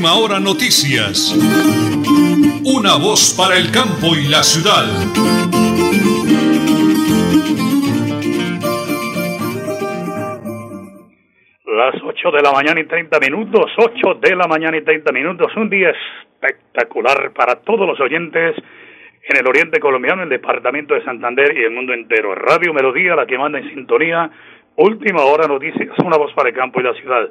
Última Hora Noticias. Una voz para el campo y la ciudad. Las 8 de la mañana y 30 minutos, 8 de la mañana y 30 minutos, un día espectacular para todos los oyentes en el oriente colombiano, el departamento de Santander y el mundo entero. Radio Melodía, la que manda en sintonía, última hora noticias, una voz para el campo y la ciudad.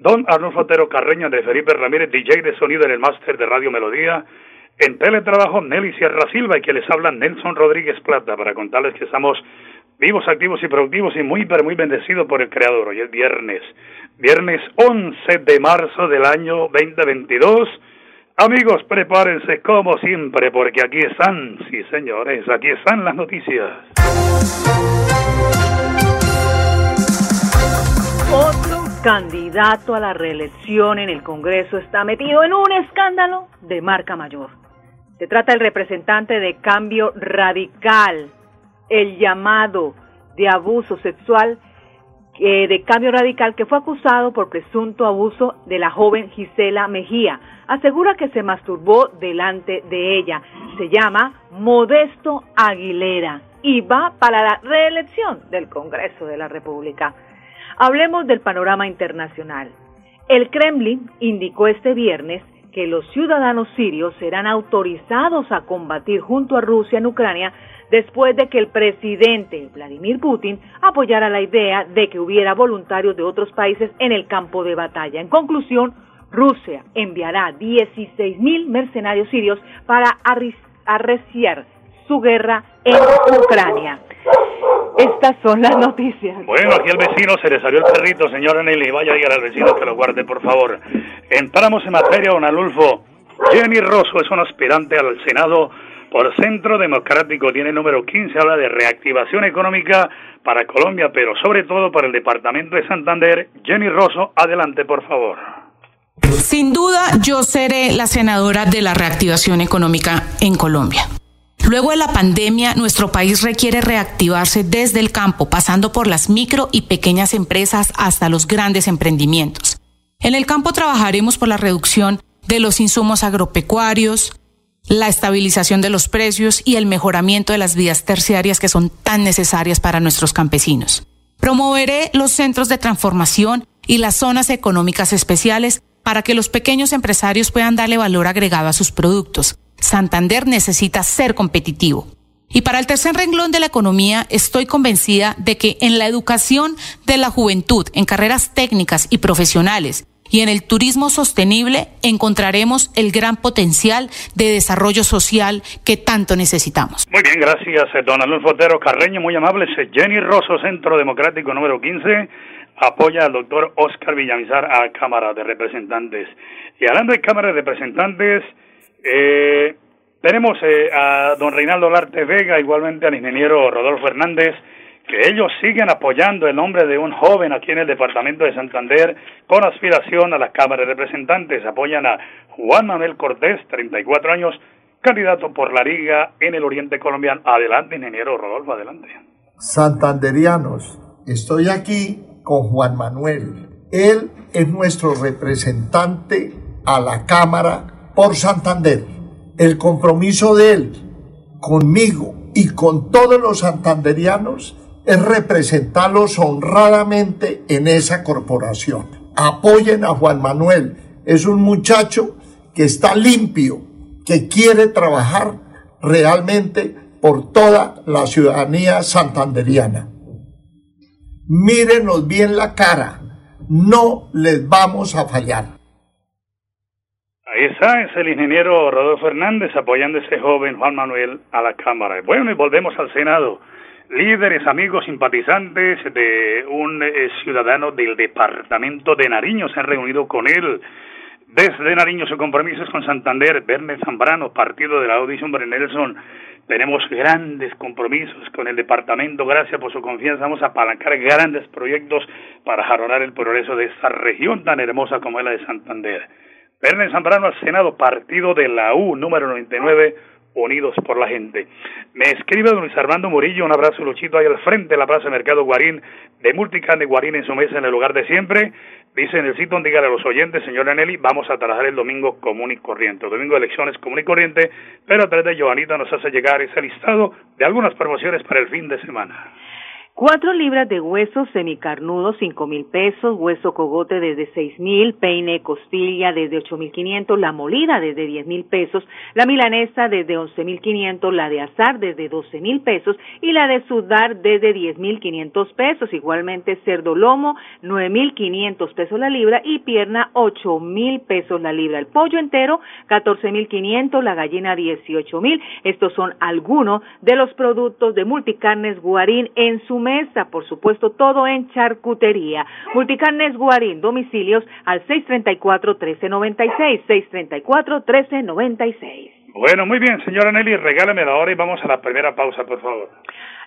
Don Arnulfo Otero Carreño de Felipe Ramírez, DJ de sonido en el máster de Radio Melodía. En teletrabajo, Nelly Sierra Silva y que les habla Nelson Rodríguez Plata para contarles que estamos vivos, activos y productivos y muy, pero muy bendecidos por el Creador. Hoy es viernes, viernes 11 de marzo del año 2022. Amigos, prepárense como siempre porque aquí están, sí señores, aquí están las noticias. Candidato a la reelección en el Congreso está metido en un escándalo de marca mayor. Se trata del representante de Cambio Radical, el llamado de abuso sexual eh, de Cambio Radical que fue acusado por presunto abuso de la joven Gisela Mejía. Asegura que se masturbó delante de ella. Se llama Modesto Aguilera y va para la reelección del Congreso de la República. Hablemos del panorama internacional. El Kremlin indicó este viernes que los ciudadanos sirios serán autorizados a combatir junto a Rusia en Ucrania después de que el presidente Vladimir Putin apoyara la idea de que hubiera voluntarios de otros países en el campo de batalla. En conclusión, Rusia enviará 16 mil mercenarios sirios para arreciar su guerra en Ucrania. Estas son las noticias. Bueno, aquí al vecino se le salió el perrito, señora Nelly. Vaya a ir al vecino que lo guarde, por favor. Entramos en materia, don Alulfo. Jenny Rosso es un aspirante al Senado por Centro Democrático. Tiene el número 15, habla de reactivación económica para Colombia, pero sobre todo para el departamento de Santander. Jenny Rosso, adelante, por favor. Sin duda, yo seré la senadora de la reactivación económica en Colombia. Luego de la pandemia, nuestro país requiere reactivarse desde el campo, pasando por las micro y pequeñas empresas hasta los grandes emprendimientos. En el campo trabajaremos por la reducción de los insumos agropecuarios, la estabilización de los precios y el mejoramiento de las vías terciarias que son tan necesarias para nuestros campesinos. Promoveré los centros de transformación y las zonas económicas especiales para que los pequeños empresarios puedan darle valor agregado a sus productos Santander necesita ser competitivo. Y para el tercer renglón de la economía, estoy convencida de que en la educación de la juventud, en carreras técnicas y profesionales, y en el turismo sostenible encontraremos el gran potencial de desarrollo social que tanto necesitamos. Muy bien, gracias, eh, don Alonso Otero Carreño, muy amable. Jenny Rosso, Centro Democrático número 15, apoya al doctor Oscar Villamizar a Cámara de Representantes. Y hablando de Cámara de Representantes, eh, tenemos eh, a don Reinaldo Larte Vega, igualmente al ingeniero Rodolfo Hernández, que ellos siguen apoyando el nombre de un joven aquí en el departamento de Santander con aspiración a la Cámara de Representantes. Apoyan a Juan Manuel Cortés, 34 años, candidato por la Liga en el Oriente Colombiano. Adelante, ingeniero Rodolfo, adelante. Santanderianos, estoy aquí con Juan Manuel. Él es nuestro representante a la Cámara por Santander. El compromiso de él conmigo y con todos los santanderianos es representarlos honradamente en esa corporación. Apoyen a Juan Manuel. Es un muchacho que está limpio, que quiere trabajar realmente por toda la ciudadanía santanderiana. Mírenos bien la cara, no les vamos a fallar. Está, es el ingeniero Rodolfo Hernández apoyando a ese joven Juan Manuel a la Cámara. Bueno, y volvemos al Senado. Líderes, amigos, simpatizantes de un eh, ciudadano del departamento de Nariño se han reunido con él. Desde Nariño su compromiso es con Santander, Verne Zambrano, partido de la audición Nelson. Tenemos grandes compromisos con el departamento. Gracias por su confianza. Vamos a apalancar grandes proyectos para jaronar el progreso de esta región tan hermosa como es la de Santander. Verne Zambrano al Senado, partido de la U, número 99, Unidos por la Gente. Me escribe don Luis Armando Murillo, un abrazo Luchito ahí al frente de la Plaza Mercado Guarín, de Multican de Guarín en su mesa en el lugar de siempre. Dice necesito indicar a los oyentes, señora Nelly, vamos a trabajar el domingo común y corriente, domingo de elecciones común y corriente, pero a través de Joanita nos hace llegar ese listado de algunas promociones para el fin de semana. Cuatro libras de hueso semicarnudo, cinco mil pesos, hueso cogote desde seis mil, peine costilla desde ocho mil quinientos, la molida desde diez mil pesos, la milanesa desde once mil quinientos, la de azar desde doce mil pesos y la de sudar desde diez mil quinientos pesos. Igualmente cerdo lomo, nueve mil quinientos pesos la libra y pierna ocho mil pesos la libra. El pollo entero, catorce mil quinientos, la gallina dieciocho mil. Estos son algunos de los productos de multicarnes Guarín en su mesa, por supuesto, todo en charcutería. Multicarnes Guarín, domicilios al 634-1396, 634-1396. Bueno, muy bien, señora Nelly, regálame la hora y vamos a la primera pausa, por favor.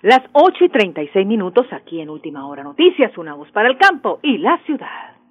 Las 8 y 36 minutos aquí en Última Hora Noticias, una voz para el campo y la ciudad.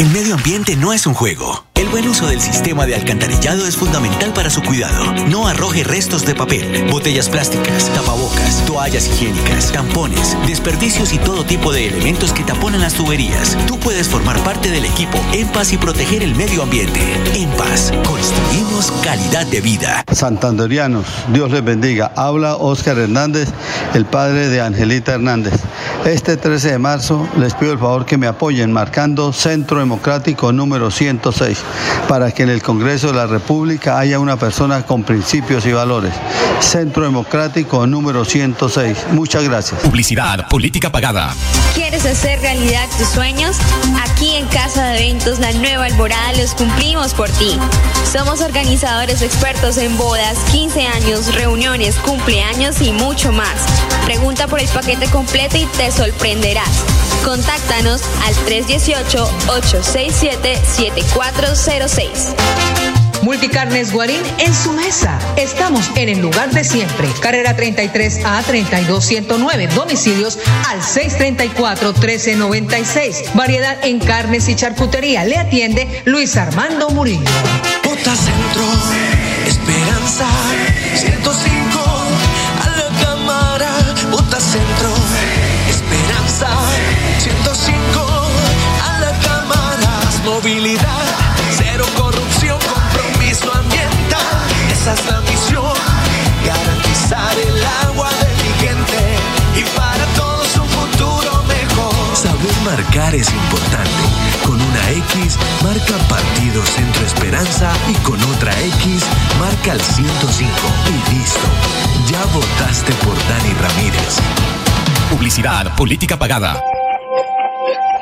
El medio ambiente no es un juego. Buen uso del sistema de alcantarillado es fundamental para su cuidado. No arroje restos de papel, botellas plásticas, tapabocas, toallas higiénicas, tampones, desperdicios y todo tipo de elementos que taponan las tuberías. Tú puedes formar parte del equipo En Paz y proteger el medio ambiente. En Paz, construimos calidad de vida. Santanderianos, Dios les bendiga. Habla Óscar Hernández, el padre de Angelita Hernández. Este 13 de marzo les pido el favor que me apoyen marcando Centro Democrático número 106 para que en el Congreso de la República haya una persona con principios y valores. Centro Democrático número 106. Muchas gracias. Publicidad, política pagada. ¿Quieres hacer realidad tus sueños? Aquí en Casa de Eventos La Nueva Alborada los cumplimos por ti. Somos organizadores expertos en bodas, 15 años, reuniones, cumpleaños y mucho más. Pregunta por el paquete completo y te sorprenderás. Contáctanos al 318-867-7406. Multicarnes Guarín en su mesa. Estamos en el lugar de siempre. Carrera 33 a 32109. Domicilios al 634 1396. Variedad en carnes y charcutería. Le atiende Luis Armando Murillo. Bota Centro, Esperanza, 105 105 a la cámara. Movilidad, cero corrupción, compromiso ambiental. Esa es la misión, garantizar el agua de mi gente y para todos un futuro mejor. Saber marcar es importante. Con una X marca Partido Centro Esperanza y con otra X marca el 105 y listo. Ya votaste por Dani Ramírez. Publicidad, política pagada.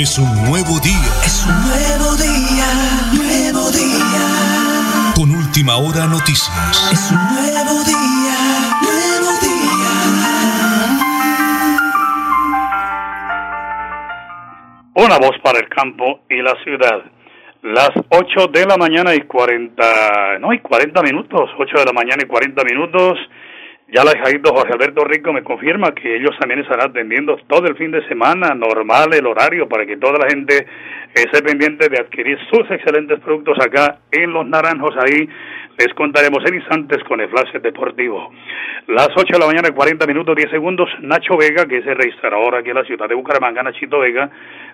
Es un nuevo día. Es un nuevo día, nuevo día. Con última hora noticias. Es un nuevo día, nuevo día. Una voz para el campo y la ciudad. Las 8 de la mañana y 40, no, y 40 minutos, 8 de la mañana y 40 minutos. Ya la hijadito Jorge Alberto Rico me confirma que ellos también estarán atendiendo todo el fin de semana, normal el horario, para que toda la gente esté pendiente de adquirir sus excelentes productos acá en Los Naranjos. Ahí les contaremos en instantes con el flash deportivo. Las 8 de la mañana, 40 minutos, 10 segundos. Nacho Vega, que es el registrador aquí en la ciudad de Bucaramanga, Nachito Vega,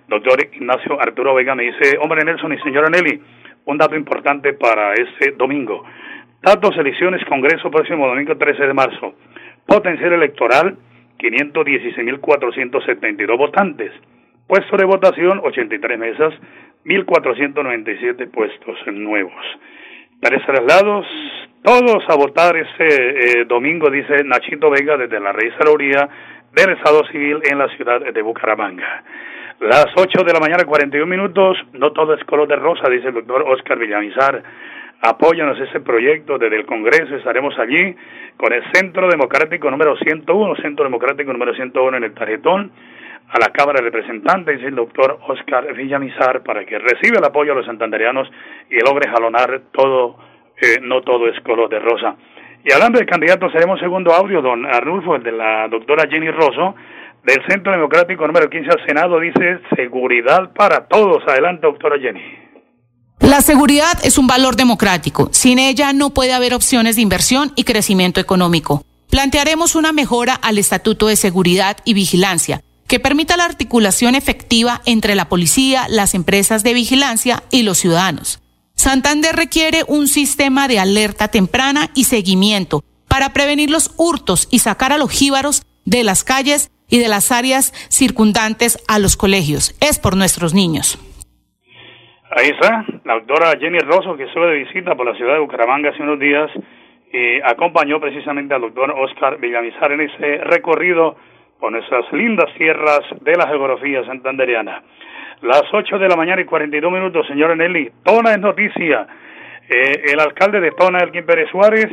doctor Ignacio Arturo Vega, me dice, hombre Nelson y señora Nelly, un dato importante para este domingo. Datos, elecciones, Congreso, próximo domingo 13 de marzo. Potencial electoral, 516.472 votantes. Puestos de votación, 83 mesas, 1.497 puestos nuevos. Tres traslados, todos a votar ese eh, domingo, dice Nachito Vega, desde la registraduría del Estado Civil en la ciudad de Bucaramanga. Las 8 de la mañana, 41 minutos, no todo es color de rosa, dice el doctor Oscar Villamizar Apóyanos ese proyecto desde el Congreso, estaremos allí con el Centro Democrático número 101, Centro Democrático número 101 en el tarjetón, a la Cámara de Representantes el doctor Oscar Villamizar para que reciba el apoyo de los santanderianos y logre jalonar todo, eh, no todo es color de rosa. Y hablando de candidatos, tenemos segundo audio, don Arnulfo, el de la doctora Jenny Rosso, del Centro Democrático número 15 al Senado, dice seguridad para todos. Adelante, doctora Jenny. La seguridad es un valor democrático. Sin ella no puede haber opciones de inversión y crecimiento económico. Plantearemos una mejora al Estatuto de Seguridad y Vigilancia que permita la articulación efectiva entre la policía, las empresas de vigilancia y los ciudadanos. Santander requiere un sistema de alerta temprana y seguimiento para prevenir los hurtos y sacar a los jíbaros de las calles y de las áreas circundantes a los colegios. Es por nuestros niños. Ahí está, la doctora Jenny Rosso, que estuvo de visita por la ciudad de Bucaramanga hace unos días y acompañó precisamente al doctor Oscar Villamizar en ese recorrido por nuestras lindas tierras de la geografía santanderiana. Las 8 de la mañana y 42 minutos, señor Nelly. Tona es noticia. Eh, el alcalde de Tona, Elkin Pérez Suárez,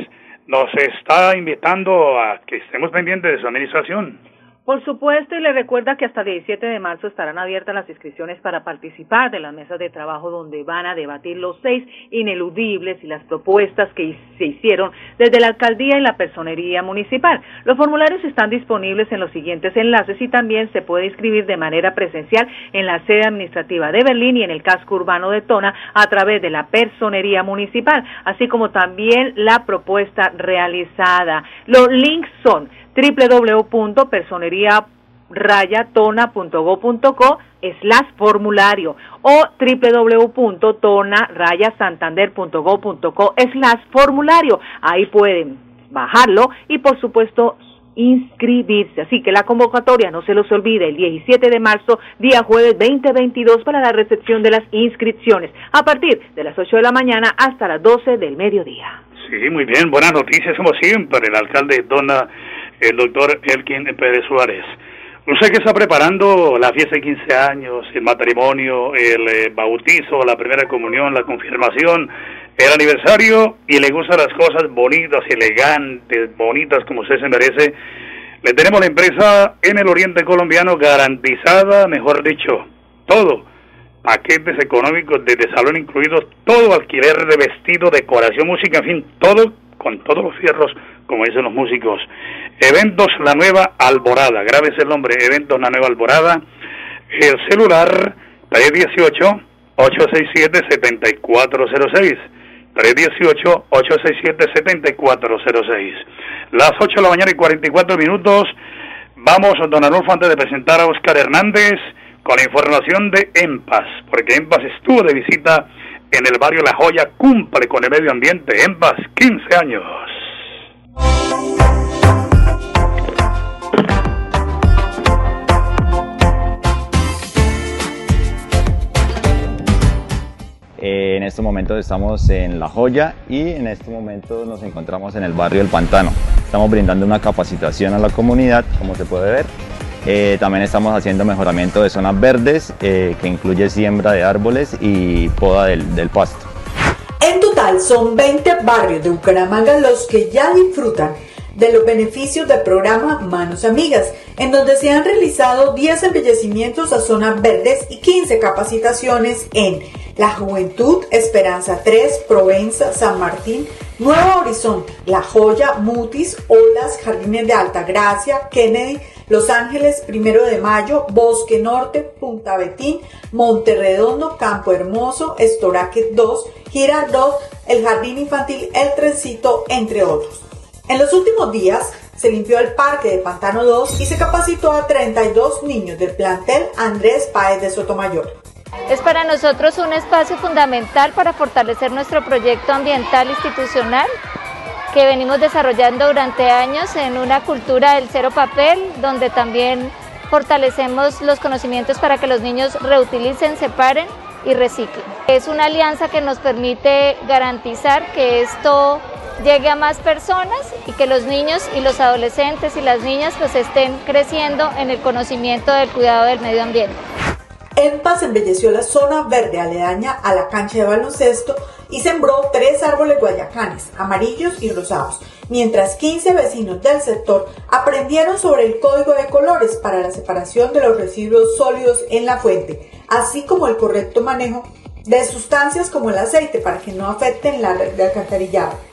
nos está invitando a que estemos pendientes de su administración. Por supuesto, y le recuerda que hasta el 17 de marzo estarán abiertas las inscripciones para participar de las mesas de trabajo donde van a debatir los seis ineludibles y las propuestas que se hicieron desde la alcaldía y la personería municipal. Los formularios están disponibles en los siguientes enlaces y también se puede inscribir de manera presencial en la sede administrativa de Berlín y en el casco urbano de Tona a través de la personería municipal, así como también la propuesta realizada. Los links son www.personería.rayatona.go.co slash formulario o www.tona-santander.go.co slash formulario. Ahí pueden bajarlo y por supuesto inscribirse. Así que la convocatoria, no se los olvide, el 17 de marzo, día jueves 2022, para la recepción de las inscripciones, a partir de las 8 de la mañana hasta las 12 del mediodía. Sí, muy bien, buenas noticias como siempre, el alcalde Dona el doctor Elkin Pérez Suárez. Usted que está preparando la fiesta de 15 años, el matrimonio, el eh, bautizo, la primera comunión, la confirmación, el aniversario y le gustan las cosas bonitas, elegantes, bonitas como usted se merece, le tenemos la empresa en el oriente colombiano garantizada, mejor dicho, todo. Paquetes económicos desde salón incluidos, todo alquiler de vestido, decoración, música, en fin, todo con todos los fierros, como dicen los músicos. Eventos La Nueva Alborada, grábese el nombre, Eventos La Nueva Alborada. El celular 318-867-7406. 318-867-7406. Las 8 de la mañana y 44 minutos. Vamos, don Arnulfo, antes de presentar a Oscar Hernández con la información de EMPAS, porque EMPAS estuvo de visita en el barrio La Joya, cumple con el medio ambiente. EMPAS, 15 años. Eh, en estos momentos estamos en La Joya y en este momento nos encontramos en el barrio El Pantano. Estamos brindando una capacitación a la comunidad, como se puede ver. Eh, también estamos haciendo mejoramiento de zonas verdes, eh, que incluye siembra de árboles y poda del, del pasto. En total son 20 barrios de Bucaramanga los que ya disfrutan de los beneficios del programa Manos Amigas, en donde se han realizado 10 embellecimientos a zonas verdes y 15 capacitaciones en La Juventud, Esperanza 3, Provenza, San Martín, Nuevo Horizonte, La Joya, Mutis, Olas, Jardines de Alta Gracia, Kennedy, Los Ángeles, Primero de Mayo, Bosque Norte, Punta Betín, Monterredondo, Campo Hermoso, Estoraque 2, Girardot, el Jardín Infantil El Trencito, entre otros. En los últimos días se limpió el parque de Pantano 2 y se capacitó a 32 niños del plantel Andrés Páez de Sotomayor. Es para nosotros un espacio fundamental para fortalecer nuestro proyecto ambiental institucional que venimos desarrollando durante años en una cultura del cero papel, donde también fortalecemos los conocimientos para que los niños reutilicen, separen y reciclen. Es una alianza que nos permite garantizar que esto llegue a más personas y que los niños y los adolescentes y las niñas pues estén creciendo en el conocimiento del cuidado del medio ambiente. En Paz embelleció la zona verde aledaña a la cancha de baloncesto y sembró tres árboles guayacanes, amarillos y rosados, mientras 15 vecinos del sector aprendieron sobre el código de colores para la separación de los residuos sólidos en la fuente, así como el correcto manejo de sustancias como el aceite para que no afecten la red de alcantarillado.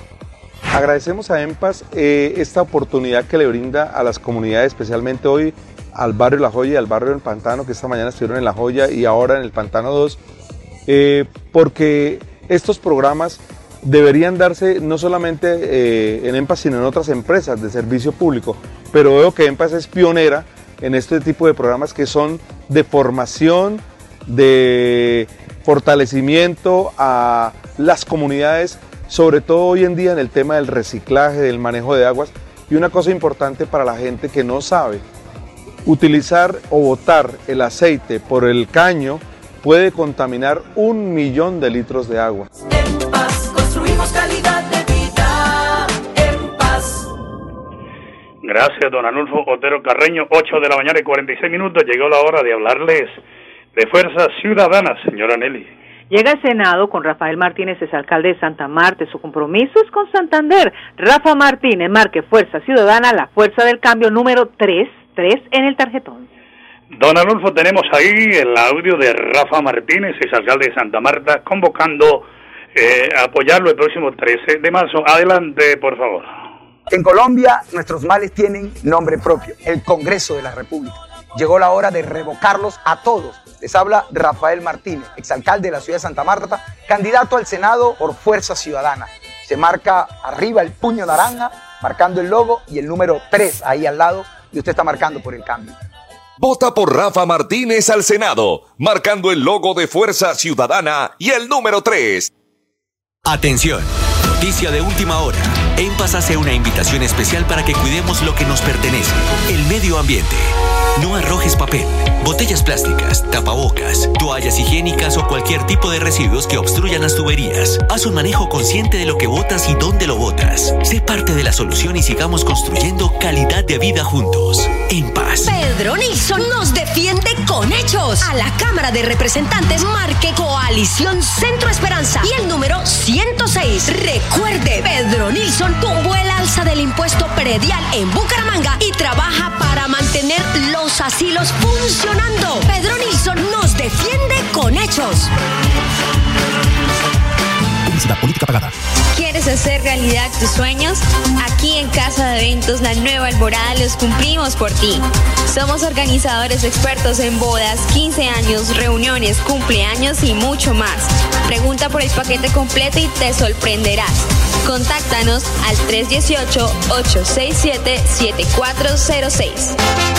Agradecemos a EMPAS eh, esta oportunidad que le brinda a las comunidades, especialmente hoy al barrio La Joya y al barrio del Pantano, que esta mañana estuvieron en La Joya y ahora en el Pantano 2, eh, porque estos programas deberían darse no solamente eh, en EMPAS, sino en otras empresas de servicio público. Pero veo que EMPAS es pionera en este tipo de programas que son de formación, de fortalecimiento a las comunidades, sobre todo hoy en día en el tema del reciclaje, del manejo de aguas. Y una cosa importante para la gente que no sabe, Utilizar o botar el aceite por el caño puede contaminar un millón de litros de agua. En paz construimos calidad de vida. En paz. Gracias, don Anulfo Otero Carreño. 8 de la mañana y 46 minutos. Llegó la hora de hablarles de Fuerza Ciudadana, señora Nelly. Llega al Senado con Rafael Martínez, es alcalde de Santa Marta. Su compromiso es con Santander. Rafa Martínez, marque Fuerza Ciudadana, la fuerza del cambio número 3 en el tarjetón. Don Adolfo, tenemos ahí el audio de Rafa Martínez, ex alcalde de Santa Marta, convocando eh, a apoyarlo el próximo 13 de marzo. Adelante, por favor. En Colombia, nuestros males tienen nombre propio, el Congreso de la República. Llegó la hora de revocarlos a todos. Les habla Rafael Martínez, exalcalde de la ciudad de Santa Marta, candidato al Senado por Fuerza Ciudadana. Se marca arriba el puño naranja, marcando el logo y el número 3 ahí al lado y usted está marcando por el cambio. Vota por Rafa Martínez al Senado, marcando el logo de Fuerza Ciudadana y el número 3. Atención, noticia de última hora. En Paz hace una invitación especial para que cuidemos lo que nos pertenece, el medio ambiente. No arrojes papel, botellas plásticas, tapabocas, toallas higiénicas o cualquier tipo de residuos que obstruyan las tuberías. Haz un manejo consciente de lo que botas y dónde lo botas. Sé parte de la solución y sigamos construyendo calidad de vida juntos. En paz. Pedro Nilsson nos defiende con hechos. A la Cámara de Representantes marque Coalición Centro Esperanza y el número 106. Recuerde, Pedro Nilsson tumbó el alza del impuesto predial en Bucaramanga y trabaja para mantener los asilos funcionando. Pedro Nilsson nos defiende con hechos. Publicidad política pagada. ¿Quieres hacer realidad tus sueños? Aquí en Casa de Eventos La Nueva Alborada los cumplimos por ti. Somos organizadores expertos en bodas, 15 años, reuniones, cumpleaños y mucho más. Pregunta por el paquete completo y te sorprenderás. Contáctanos al 318-867-7406.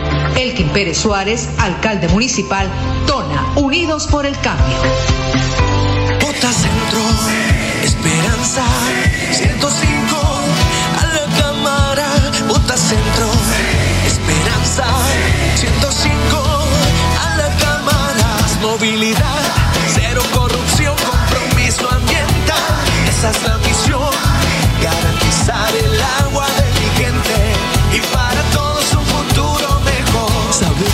Elkin Pérez Suárez, alcalde municipal, Tona, Unidos por el Cambio. Vota Centro, Esperanza, 105, a la Cámara, Vota Centro, Esperanza, 105, a la Cámara, movilidad, cero corrupción, compromiso ambiental, esa es la misión, garantizar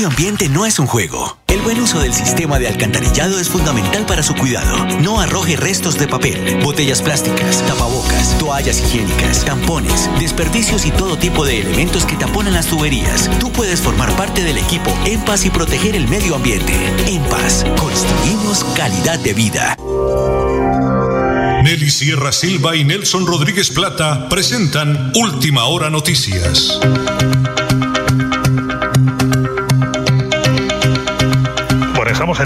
Medio ambiente no es un juego. El buen uso del sistema de alcantarillado es fundamental para su cuidado. No arroje restos de papel, botellas plásticas, tapabocas, toallas higiénicas, tampones, desperdicios y todo tipo de elementos que taponan las tuberías. Tú puedes formar parte del equipo En Paz y proteger el medio ambiente. En Paz, construimos calidad de vida. Nelly Sierra Silva y Nelson Rodríguez Plata presentan Última Hora Noticias.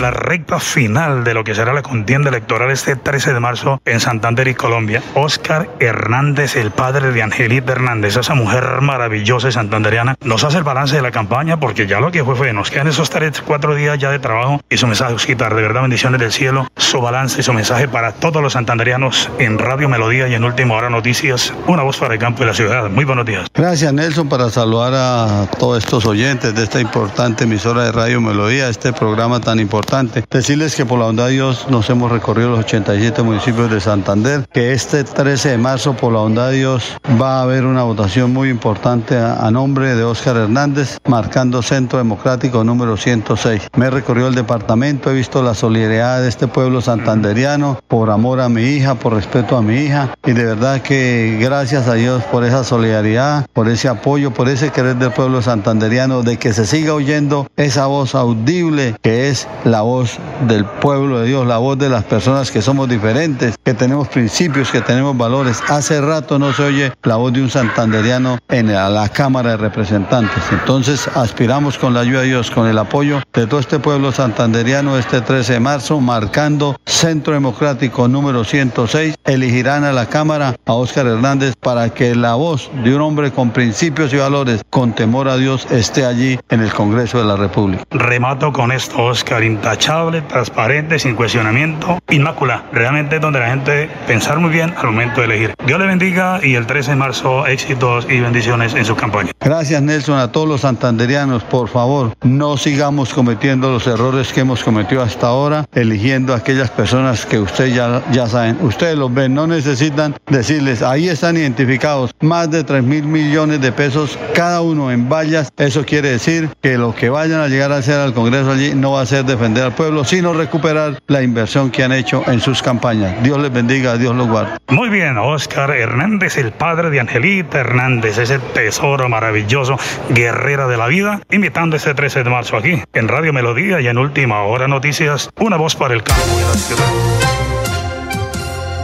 La recta final de lo que será la contienda electoral este 13 de marzo en Santander y Colombia. Oscar Hernández, el padre de Angelita Hernández, esa mujer maravillosa y santanderiana, nos hace el balance de la campaña porque ya lo que fue fue, nos quedan esos tres, cuatro días ya de trabajo y su mensaje, de verdad bendiciones del cielo, su balance y su mensaje para todos los santanderianos en Radio Melodía y en Última Hora Noticias, una voz para el campo y la ciudad. Muy buenos días. Gracias Nelson para saludar a todos estos oyentes de esta importante emisora de Radio Melodía, este programa tan importante. Decirles que por la bondad de Dios nos hemos recorrido los 87 municipios de Santander, que este 13 de marzo por la bondad de Dios va a haber una votación muy importante a, a nombre de Óscar Hernández, marcando Centro Democrático número 106. Me he recorrido el departamento, he visto la solidaridad de este pueblo santanderiano por amor a mi hija, por respeto a mi hija y de verdad que gracias a Dios por esa solidaridad, por ese apoyo, por ese querer del pueblo santanderiano de que se siga oyendo esa voz audible que es la voz del pueblo de Dios, la voz de las personas que somos diferentes, que tenemos principios, que tenemos valores. Hace rato no se oye la voz de un santanderiano en la, Cámara de Representantes. Entonces aspiramos con la ayuda de Dios, con el apoyo de todo este pueblo santanderiano este 13 de marzo, marcando Centro Democrático número 106, elegirán a la Cámara a Óscar Hernández para que la voz de un hombre con principios y valores, con temor a Dios, esté allí en el Congreso de la República. Remato con esto, Oscar, intachable, transparente, sin cuestionamiento, inmácula. Realmente es donde la gente pensar muy bien al momento de elegir. Dios le bendiga y el 13 de marzo éxitos y bendiciones en su campaña. Gracias Nelson a todos los santanderianos, por favor, no sigamos cometiendo los errores que hemos cometido hasta ahora, eligiendo a aquellas personas que ustedes ya, ya saben, ustedes los ven, no necesitan decirles, ahí están identificados más de 3 mil millones de pesos cada uno en vallas, eso quiere decir que lo que vayan a llegar a hacer al Congreso allí no va a ser defender al pueblo, sino recuperar la inversión que han hecho en sus campañas. Dios les bendiga, Dios los guarde. Muy bien, Oscar Hernández, el padre de Angelita Hernández, ese tesoro maravilloso, guerrera de la vida, invitando este 13 de marzo aquí en Radio Melodía y en Última Hora Noticias, una voz para el campo y la ciudad.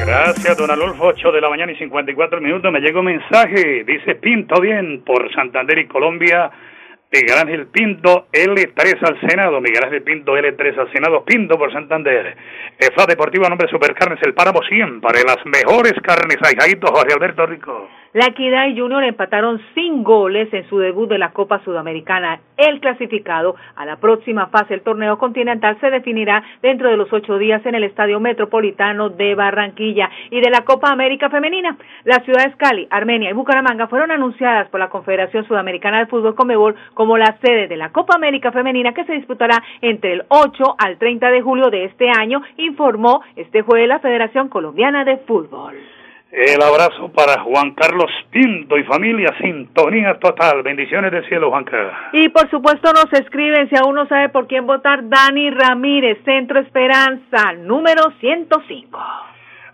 Gracias, don Adolfo. 8 de la mañana y 54 minutos. Me llegó un mensaje. Dice Pinto bien por Santander y Colombia. Miguel Ángel Pinto, L3 al Senado. Miguel Ángel Pinto, L3 al Senado. Pinto por Santander. EFA Deportiva, nombre Supercarnes, el Páramo siempre. Las mejores carnes. Aijadito, Jorge Alberto Rico. La Equidad y Junior empataron sin goles en su debut de la Copa Sudamericana. El clasificado a la próxima fase del torneo continental se definirá dentro de los ocho días en el Estadio Metropolitano de Barranquilla y de la Copa América Femenina. Las ciudades Cali, Armenia y Bucaramanga fueron anunciadas por la Confederación Sudamericana de Fútbol Conmebol como la sede de la Copa América Femenina que se disputará entre el 8 al 30 de julio de este año, informó este jueves la Federación Colombiana de Fútbol. El abrazo para Juan Carlos Pinto y familia, sintonía total. Bendiciones del cielo, Juan Carlos. Y por supuesto nos escriben, si aún no sabe por quién votar, Dani Ramírez, Centro Esperanza, número 105.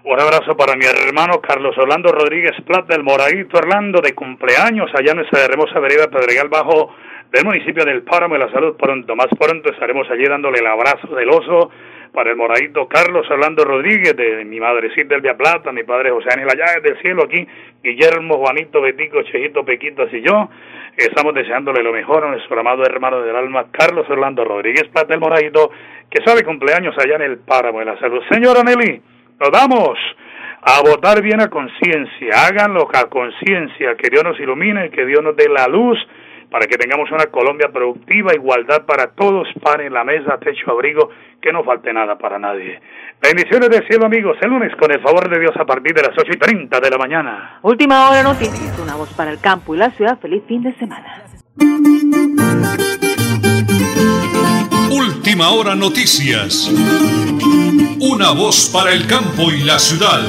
Un abrazo para mi hermano Carlos Orlando Rodríguez Plata, el moradito Orlando, de cumpleaños allá en nuestra hermosa vereda Pedregal Bajo del municipio del Páramo de la Salud. Pronto, más pronto estaremos allí dándole el abrazo del oso para el moradito Carlos Orlando Rodríguez, de mi madrecita Elvia Plata, mi padre José Ángel Allá del cielo aquí, Guillermo, Juanito, Betico, Chejito, Pequitas y yo. Estamos deseándole lo mejor a nuestro amado hermano del alma, Carlos Orlando Rodríguez Plata, el moradito, que sabe cumpleaños allá en el Páramo de la Salud. Señora Nelly, nos damos a votar bien a conciencia, háganlo a conciencia, que Dios nos ilumine, que Dios nos dé la luz para que tengamos una Colombia productiva, igualdad para todos, pan en la mesa, techo, abrigo, que no falte nada para nadie. Bendiciones del cielo, amigos. El lunes, con el favor de Dios, a partir de las 8 y 30 de la mañana. Última hora noticias, una voz para el campo y la ciudad. Feliz fin de semana. Última hora noticias. Una voz para el campo y la ciudad.